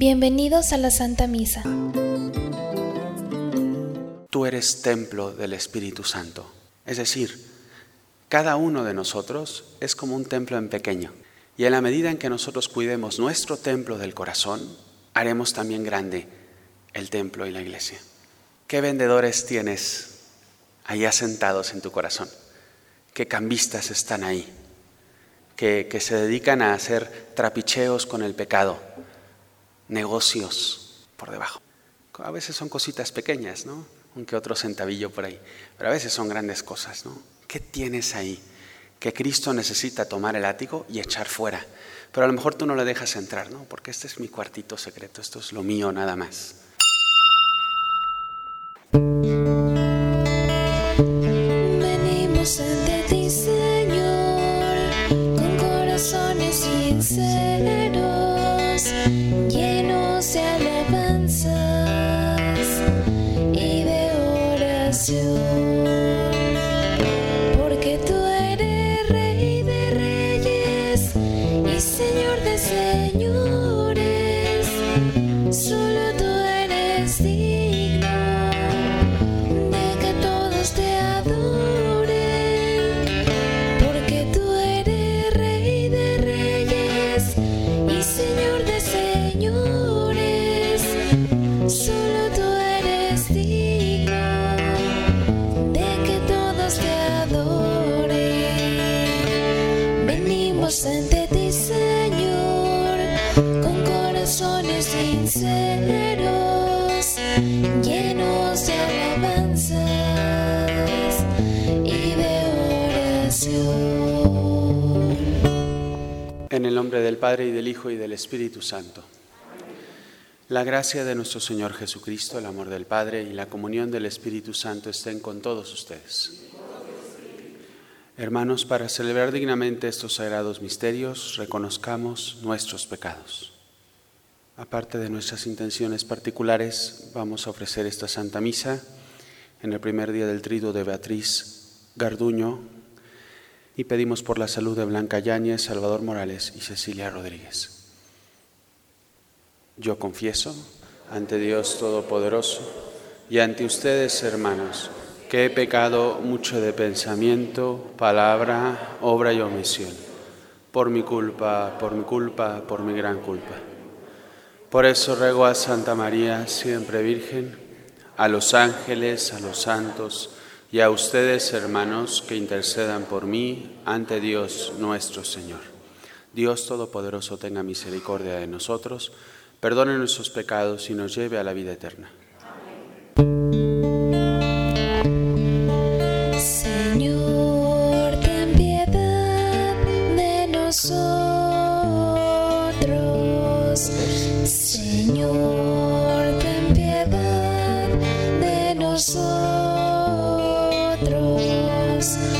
Bienvenidos a la Santa Misa. Tú eres templo del Espíritu Santo. Es decir, cada uno de nosotros es como un templo en pequeño. Y en la medida en que nosotros cuidemos nuestro templo del corazón, haremos también grande el templo y la iglesia. ¿Qué vendedores tienes ahí asentados en tu corazón? ¿Qué cambistas están ahí? Que, que se dedican a hacer trapicheos con el pecado, negocios por debajo. A veces son cositas pequeñas, ¿no? Un que otro centavillo por ahí, pero a veces son grandes cosas, ¿no? ¿Qué tienes ahí? Que Cristo necesita tomar el látigo y echar fuera. Pero a lo mejor tú no le dejas entrar, ¿no? Porque este es mi cuartito secreto, esto es lo mío nada más. Y del Espíritu Santo. La gracia de nuestro Señor Jesucristo, el amor del Padre y la comunión del Espíritu Santo estén con todos ustedes. Hermanos, para celebrar dignamente estos sagrados misterios, reconozcamos nuestros pecados. Aparte de nuestras intenciones particulares, vamos a ofrecer esta Santa Misa en el primer día del trido de Beatriz Garduño y pedimos por la salud de Blanca Yáñez, Salvador Morales y Cecilia Rodríguez. Yo confieso ante Dios Todopoderoso y ante ustedes, hermanos, que he pecado mucho de pensamiento, palabra, obra y omisión, por mi culpa, por mi culpa, por mi gran culpa. Por eso ruego a Santa María, siempre Virgen, a los ángeles, a los santos y a ustedes, hermanos, que intercedan por mí ante Dios nuestro Señor. Dios Todopoderoso tenga misericordia de nosotros, perdone nuestros pecados y nos lleve a la vida eterna. Señor, ten piedad de nosotros. Señor, ten piedad de nosotros. Cristo,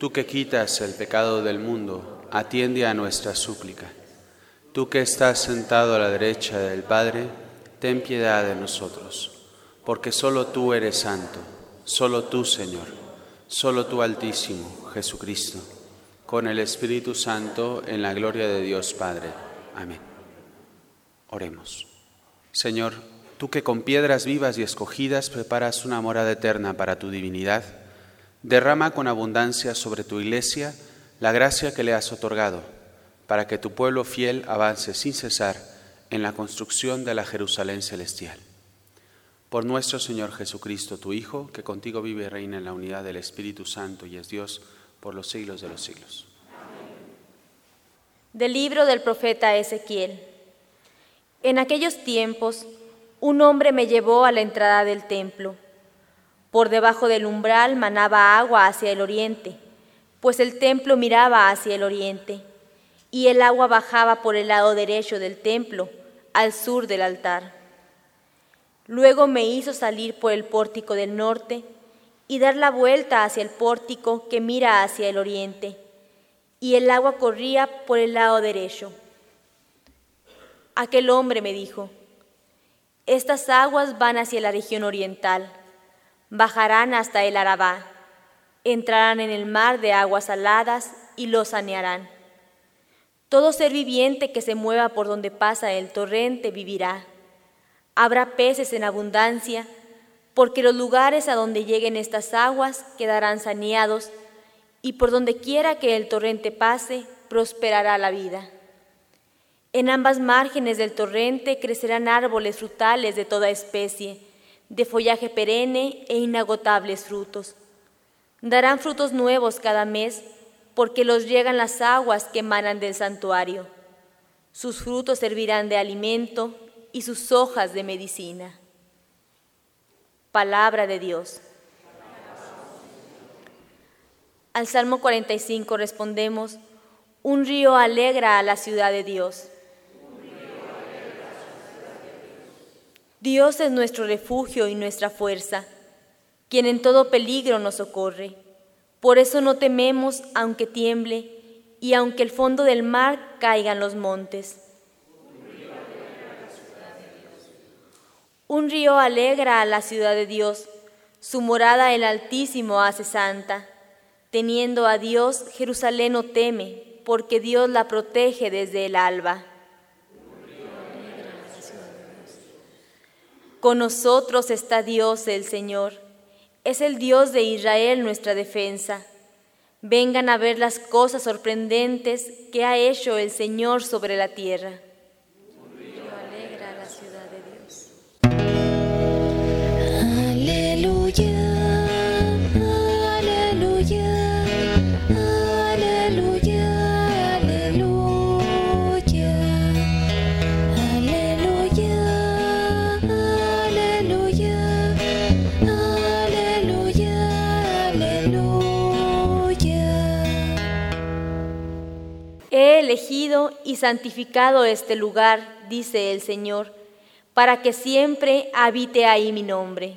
Tú que quitas el pecado del mundo, atiende a nuestra súplica. Tú que estás sentado a la derecha del Padre, ten piedad de nosotros, porque solo tú eres santo, solo tú, Señor, solo tú, Altísimo, Jesucristo, con el Espíritu Santo, en la gloria de Dios Padre. Amén. Oremos. Señor, tú que con piedras vivas y escogidas preparas una morada eterna para tu divinidad, derrama con abundancia sobre tu iglesia la gracia que le has otorgado para que tu pueblo fiel avance sin cesar en la construcción de la Jerusalén celestial. Por nuestro Señor Jesucristo, tu Hijo, que contigo vive y reina en la unidad del Espíritu Santo y es Dios por los siglos de los siglos. Del libro del profeta Ezequiel. En aquellos tiempos, un hombre me llevó a la entrada del templo. Por debajo del umbral manaba agua hacia el oriente, pues el templo miraba hacia el oriente, y el agua bajaba por el lado derecho del templo, al sur del altar. Luego me hizo salir por el pórtico del norte y dar la vuelta hacia el pórtico que mira hacia el oriente y el agua corría por el lado derecho. Aquel hombre me dijo, estas aguas van hacia la región oriental, bajarán hasta el Arabá, entrarán en el mar de aguas saladas y lo sanearán. Todo ser viviente que se mueva por donde pasa el torrente vivirá. Habrá peces en abundancia, porque los lugares a donde lleguen estas aguas quedarán saneados y por donde quiera que el torrente pase, prosperará la vida. En ambas márgenes del torrente crecerán árboles frutales de toda especie, de follaje perenne e inagotables frutos. Darán frutos nuevos cada mes, porque los llegan las aguas que emanan del santuario. Sus frutos servirán de alimento y sus hojas de medicina. Palabra de Dios. Al Salmo 45 respondemos, un río alegra a la ciudad de Dios. Dios es nuestro refugio y nuestra fuerza, quien en todo peligro nos socorre. Por eso no tememos aunque tiemble y aunque el fondo del mar caigan los montes. Un río alegra a la ciudad de Dios, su morada el Altísimo hace santa. Teniendo a Dios, Jerusalén no teme, porque Dios la protege desde el alba. Con nosotros está Dios el Señor. Es el Dios de Israel nuestra defensa. Vengan a ver las cosas sorprendentes que ha hecho el Señor sobre la tierra. Y santificado este lugar, dice el Señor, para que siempre habite ahí mi nombre.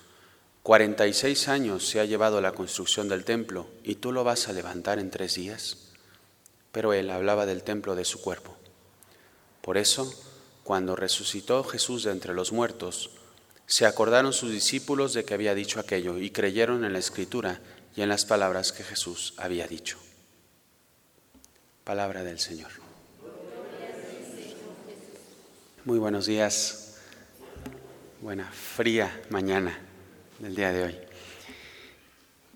46 años se ha llevado la construcción del templo y tú lo vas a levantar en tres días. Pero él hablaba del templo de su cuerpo. Por eso, cuando resucitó Jesús de entre los muertos, se acordaron sus discípulos de que había dicho aquello y creyeron en la escritura y en las palabras que Jesús había dicho. Palabra del Señor. Muy buenos días. Buena, fría mañana del día de hoy.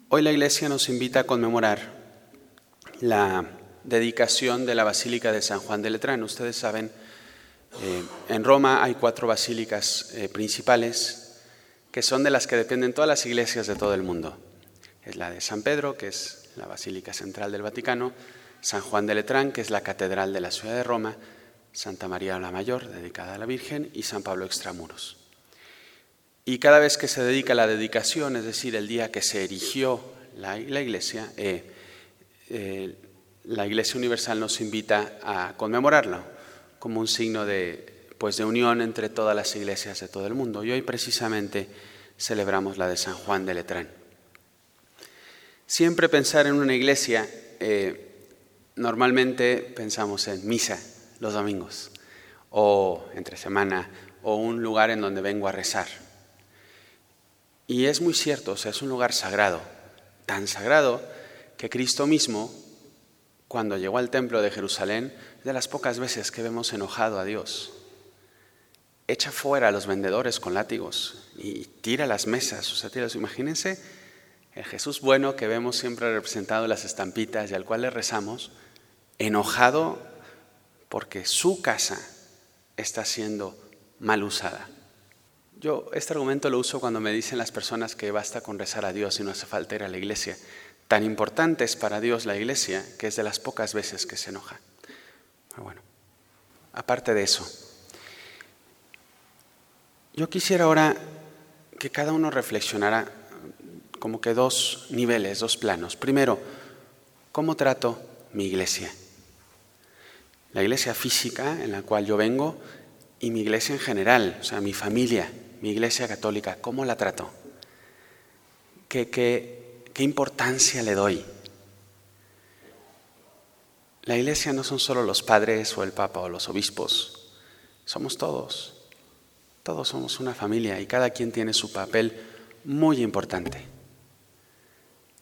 Hoy la Iglesia nos invita a conmemorar la dedicación de la Basílica de San Juan de Letrán. Ustedes saben, eh, en Roma hay cuatro basílicas eh, principales que son de las que dependen todas las iglesias de todo el mundo. Es la de San Pedro, que es la Basílica Central del Vaticano, San Juan de Letrán, que es la Catedral de la Ciudad de Roma, Santa María la Mayor, dedicada a la Virgen, y San Pablo Extramuros. Y cada vez que se dedica la dedicación, es decir, el día que se erigió la, iglesia, eh, eh, la Iglesia Universal nos invita a conmemorarlo como un signo de, pues, de unión entre todas las iglesias de todo el mundo. Y hoy precisamente celebramos la de San Juan de Letrán. Siempre pensar en una iglesia, eh, normalmente pensamos en misa, los domingos, o entre semana, o un lugar en donde vengo a rezar. Y es muy cierto, o sea, es un lugar sagrado, tan sagrado que Cristo mismo, cuando llegó al templo de Jerusalén, de las pocas veces que vemos enojado a Dios, echa fuera a los vendedores con látigos y tira las mesas, o sea, tira, imagínense el Jesús bueno que vemos siempre representado en las estampitas y al cual le rezamos, enojado porque su casa está siendo mal usada. Yo este argumento lo uso cuando me dicen las personas que basta con rezar a Dios y no hace falta ir a la iglesia. Tan importante es para Dios la iglesia que es de las pocas veces que se enoja. Pero bueno, aparte de eso, yo quisiera ahora que cada uno reflexionara como que dos niveles, dos planos. Primero, ¿cómo trato mi iglesia? la iglesia física en la cual yo vengo y mi iglesia en general, o sea, mi familia, mi iglesia católica, ¿cómo la trato? ¿Qué, qué, qué importancia le doy? La iglesia no son solo los padres o el papa o los obispos, somos todos. Todos somos una familia y cada quien tiene su papel muy importante.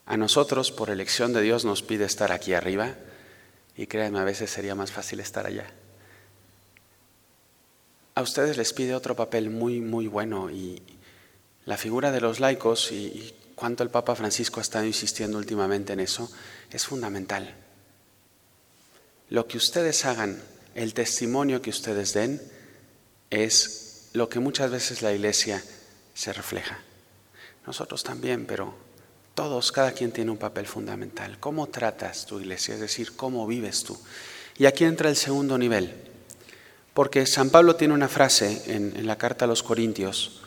A nosotros, por elección de Dios, nos pide estar aquí arriba, y créanme, a veces sería más fácil estar allá. A ustedes les pide otro papel muy, muy bueno y la figura de los laicos y, cuánto el Papa Francisco ha estado insistiendo últimamente en eso es fundamental. Lo que ustedes hagan, el testimonio que ustedes den, es lo que muchas veces la Iglesia se refleja. Nosotros también, pero todos, cada quien tiene un papel fundamental. ¿Cómo tratas tu iglesia? Es decir, ¿cómo vives tú? Y aquí entra el segundo nivel. Porque San Pablo tiene una frase en, la carta a los Corintios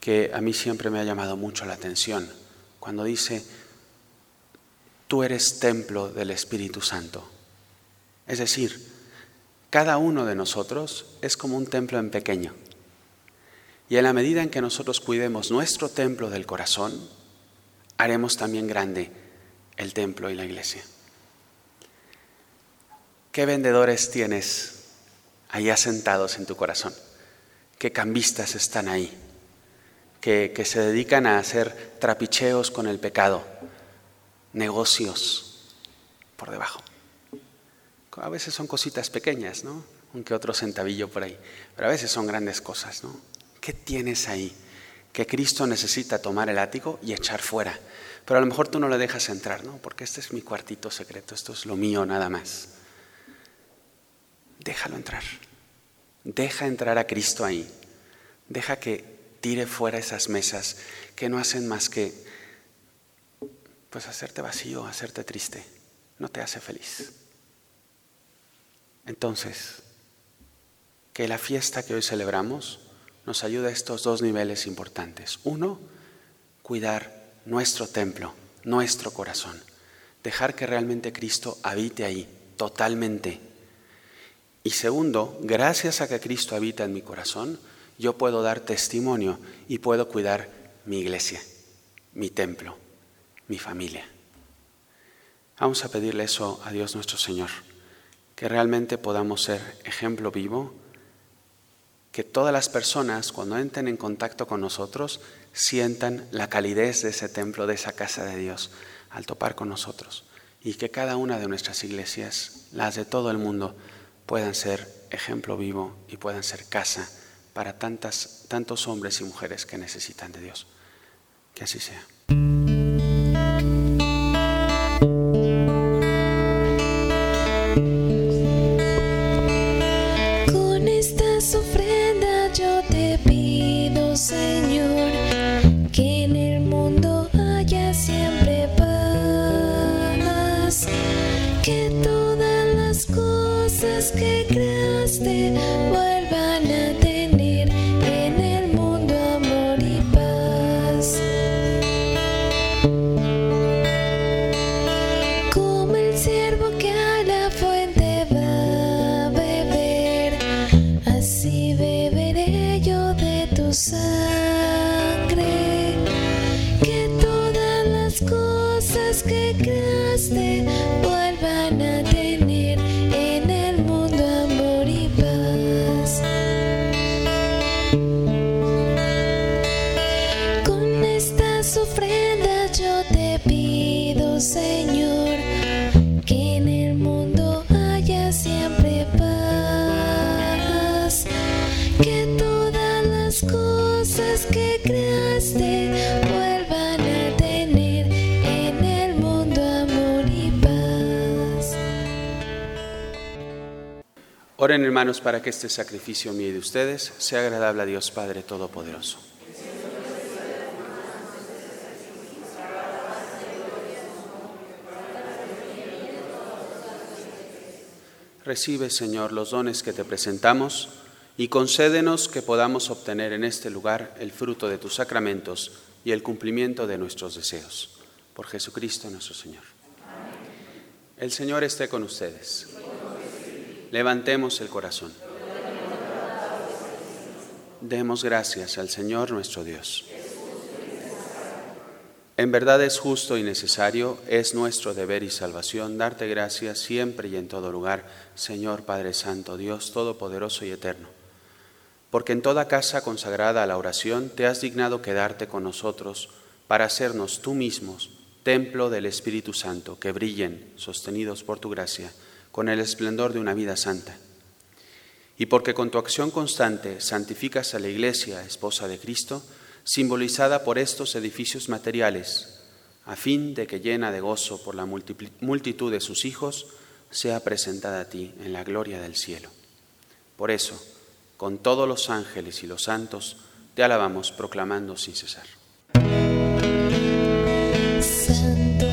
que a mí siempre me ha llamado mucho la atención. Cuando dice, tú eres templo del Espíritu Santo. Es decir, cada uno de nosotros es como un templo en pequeño. Y en la medida en que nosotros cuidemos nuestro templo del corazón, haremos también grande el templo y la iglesia. ¿Qué vendedores tienes ahí asentados en tu corazón? ¿Qué cambistas están ahí? Que, que se dedican a hacer trapicheos con el pecado, negocios por debajo. A veces son cositas pequeñas, ¿no? Un que otro centavillo por ahí, pero a veces son grandes cosas, ¿no? ¿Qué tienes ahí? que Cristo necesita tomar el látigo y echar fuera. Pero a lo mejor tú no le dejas entrar, ¿no? Porque este es mi cuartito secreto, esto es lo mío nada más. Déjalo entrar. Deja entrar a Cristo ahí. Deja que tire fuera esas mesas que no hacen más que pues hacerte vacío, hacerte triste. No te hace feliz. Entonces, que la fiesta que hoy celebramos nos ayuda a estos dos niveles importantes. Uno, cuidar nuestro templo, nuestro corazón. Dejar que realmente Cristo habite ahí, totalmente. Y segundo, gracias a que Cristo habita en mi corazón, yo puedo dar testimonio y puedo cuidar mi iglesia, mi templo, mi familia. Vamos a pedirle eso a Dios nuestro Señor, que realmente podamos ser ejemplo vivo que todas las personas cuando entren en contacto con nosotros sientan la calidez de ese templo, de esa casa de Dios, al topar con nosotros. Y que cada una de nuestras iglesias, las de todo el mundo, puedan ser ejemplo vivo y puedan ser casa para tantas, tantos hombres y mujeres que necesitan de Dios. Que así sea. Creaste vuelvan a tener Oren hermanos para que este sacrificio mío y de ustedes sea agradable a Dios Padre Todopoderoso. Recibe, Señor, los dones que te presentamos y concédenos que podamos obtener en este lugar el fruto de tus sacramentos y el cumplimiento de nuestros deseos. Por Jesucristo nuestro Señor. El Señor esté con ustedes. Levantemos el corazón. Demos gracias al Señor nuestro Dios. En verdad es justo y necesario, es nuestro deber y salvación darte gracias siempre y en todo lugar, Señor Padre Santo, Dios Todopoderoso y Eterno. Porque en toda casa consagrada a la oración te has dignado quedarte con nosotros para hacernos tú mismos templo del Espíritu Santo, que brillen, sostenidos por tu gracia, con el esplendor de una vida santa. Y porque con tu acción constante santificas a la Iglesia, esposa de Cristo, simbolizada por estos edificios materiales, a fin de que llena de gozo por la multitud de sus hijos, sea presentada a ti en la gloria del cielo. Por eso, con todos los ángeles y los santos, te alabamos proclamando sin cesar. Santo,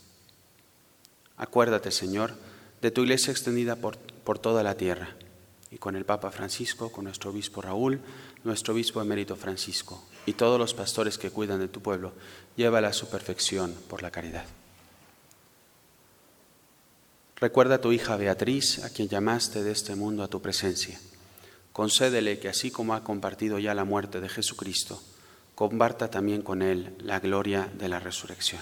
Acuérdate, Señor, de tu iglesia extendida por, por toda la tierra y con el Papa Francisco, con nuestro obispo Raúl, nuestro obispo emérito Francisco y todos los pastores que cuidan de tu pueblo, llévala a su perfección por la caridad. Recuerda a tu hija Beatriz, a quien llamaste de este mundo a tu presencia. Concédele que así como ha compartido ya la muerte de Jesucristo, comparta también con él la gloria de la resurrección.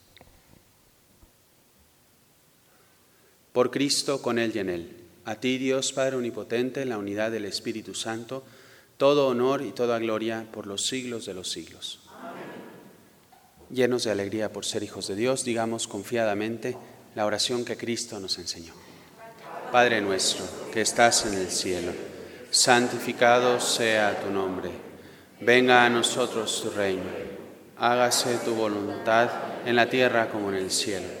Por Cristo, con Él y en Él. A ti, Dios Padre Omnipotente, en la unidad del Espíritu Santo, todo honor y toda gloria por los siglos de los siglos. Llenos de alegría por ser hijos de Dios, digamos confiadamente la oración que Cristo nos enseñó. Padre nuestro, que estás en el cielo, santificado sea tu nombre. Venga a nosotros tu reino. Hágase tu voluntad en la tierra como en el cielo.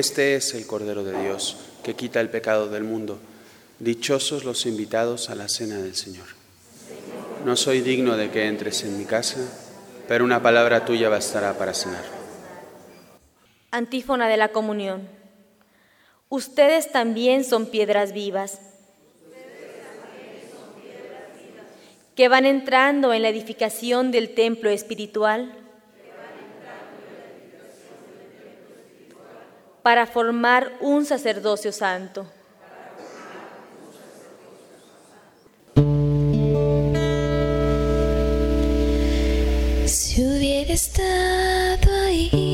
Este es el Cordero de Dios que quita el pecado del mundo. Dichosos los invitados a la cena del Señor. No soy digno de que entres en mi casa, pero una palabra tuya bastará para cenar. Antífona de la comunión. Ustedes también son piedras vivas que van entrando en la edificación del templo espiritual para formar un sacerdocio santo. Si hubiera estado ahí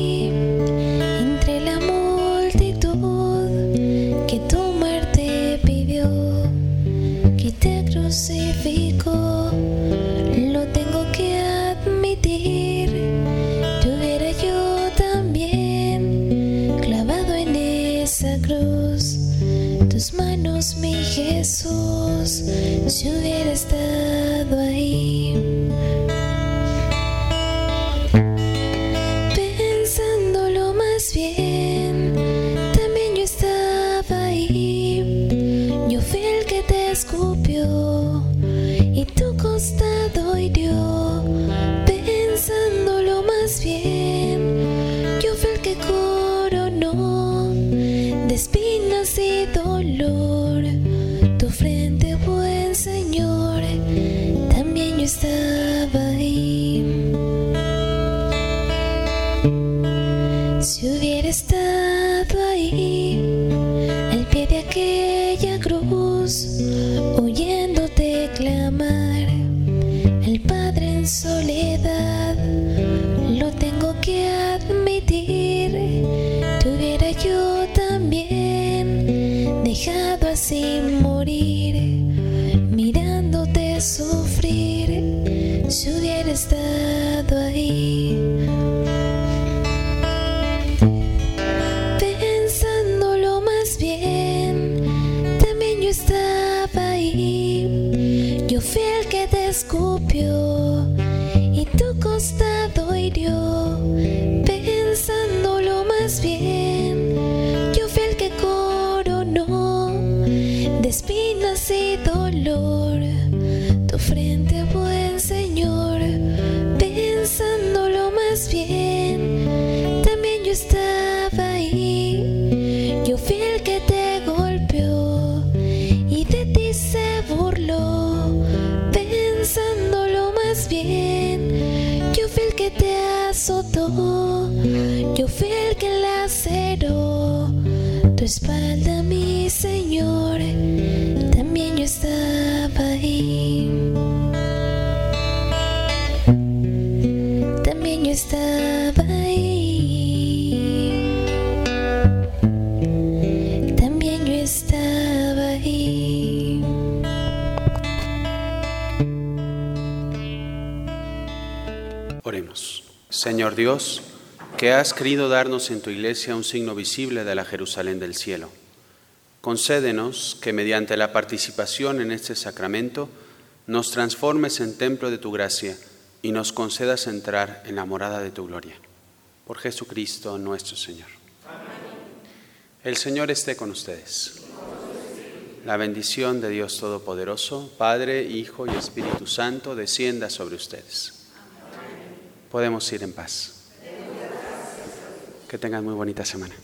lo tengo que hacer. Señor Dios, que has querido darnos en tu iglesia un signo visible de la Jerusalén del cielo. Concédenos que mediante la participación en este sacramento nos transformes en templo de tu gracia y nos concedas entrar en la morada de tu gloria. Por Jesucristo nuestro Señor. Amén. El Señor esté con ustedes. La bendición de Dios Todopoderoso, Padre, Hijo y Espíritu Santo, descienda sobre ustedes podemos ir en paz. Que tengan muy bonita semana.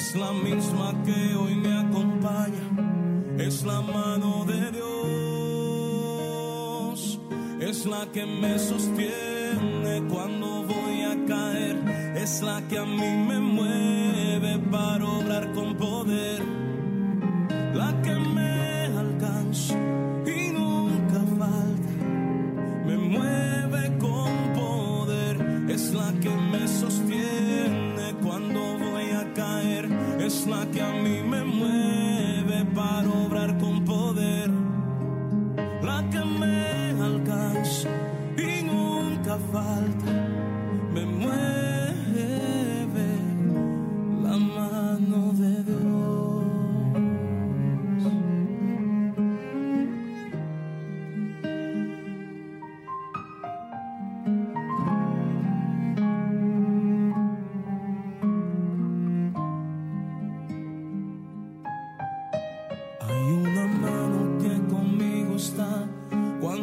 es la misma que hoy me acompaña, es la mano de Dios, es la que me sostiene cuando voy a caer, es la que a mí me mueve para obrar con poder.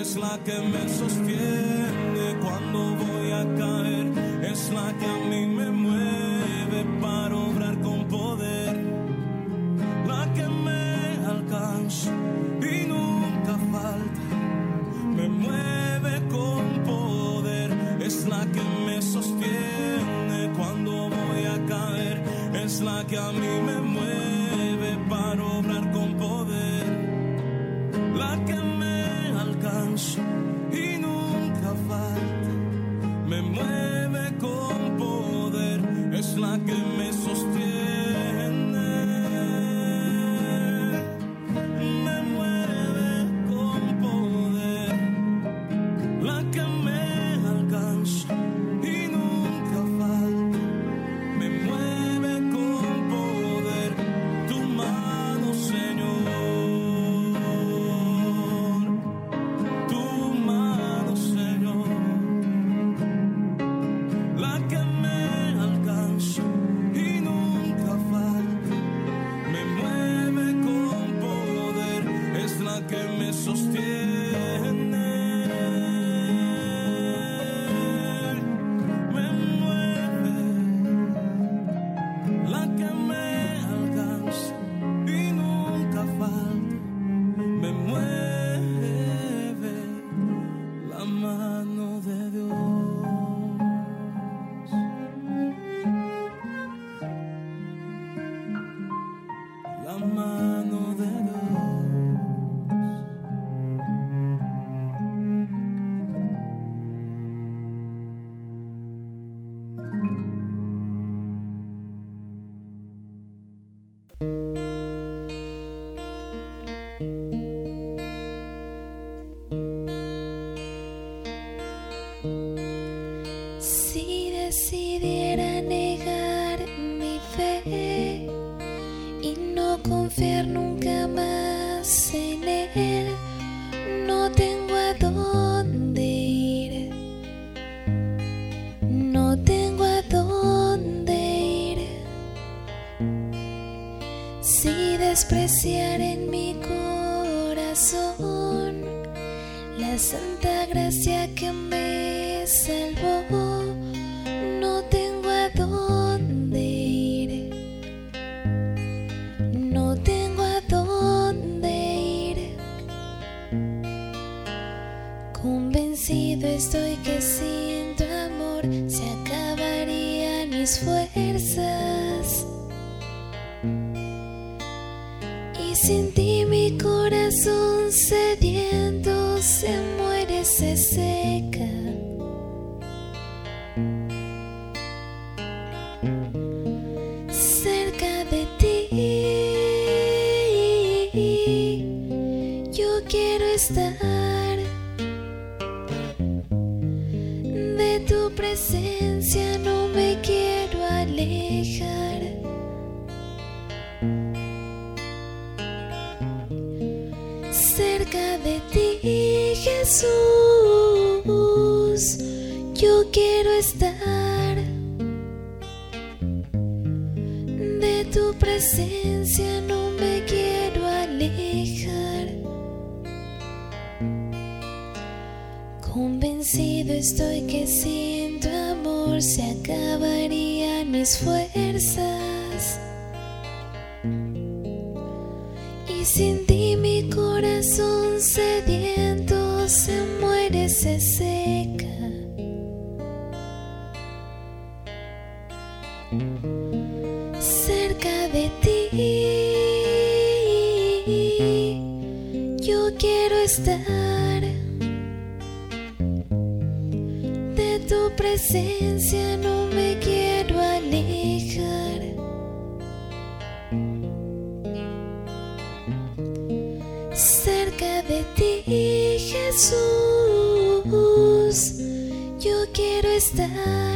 es la que me sostiene cuando voy a caer, es la que a mí me mueve con poder, es la que me sostiene. Fuerzas. Y sin ti mi corazón sediento se muere, se seca. Quiero estar de tu presencia, no me quiero alejar. Convencido estoy que sin tu amor se acabarían mis fuerzas. Y sin ti mi corazón sediento estar. De tu presencia no me quiero alejar. cerca de ti, Jesús. yo quiero estar.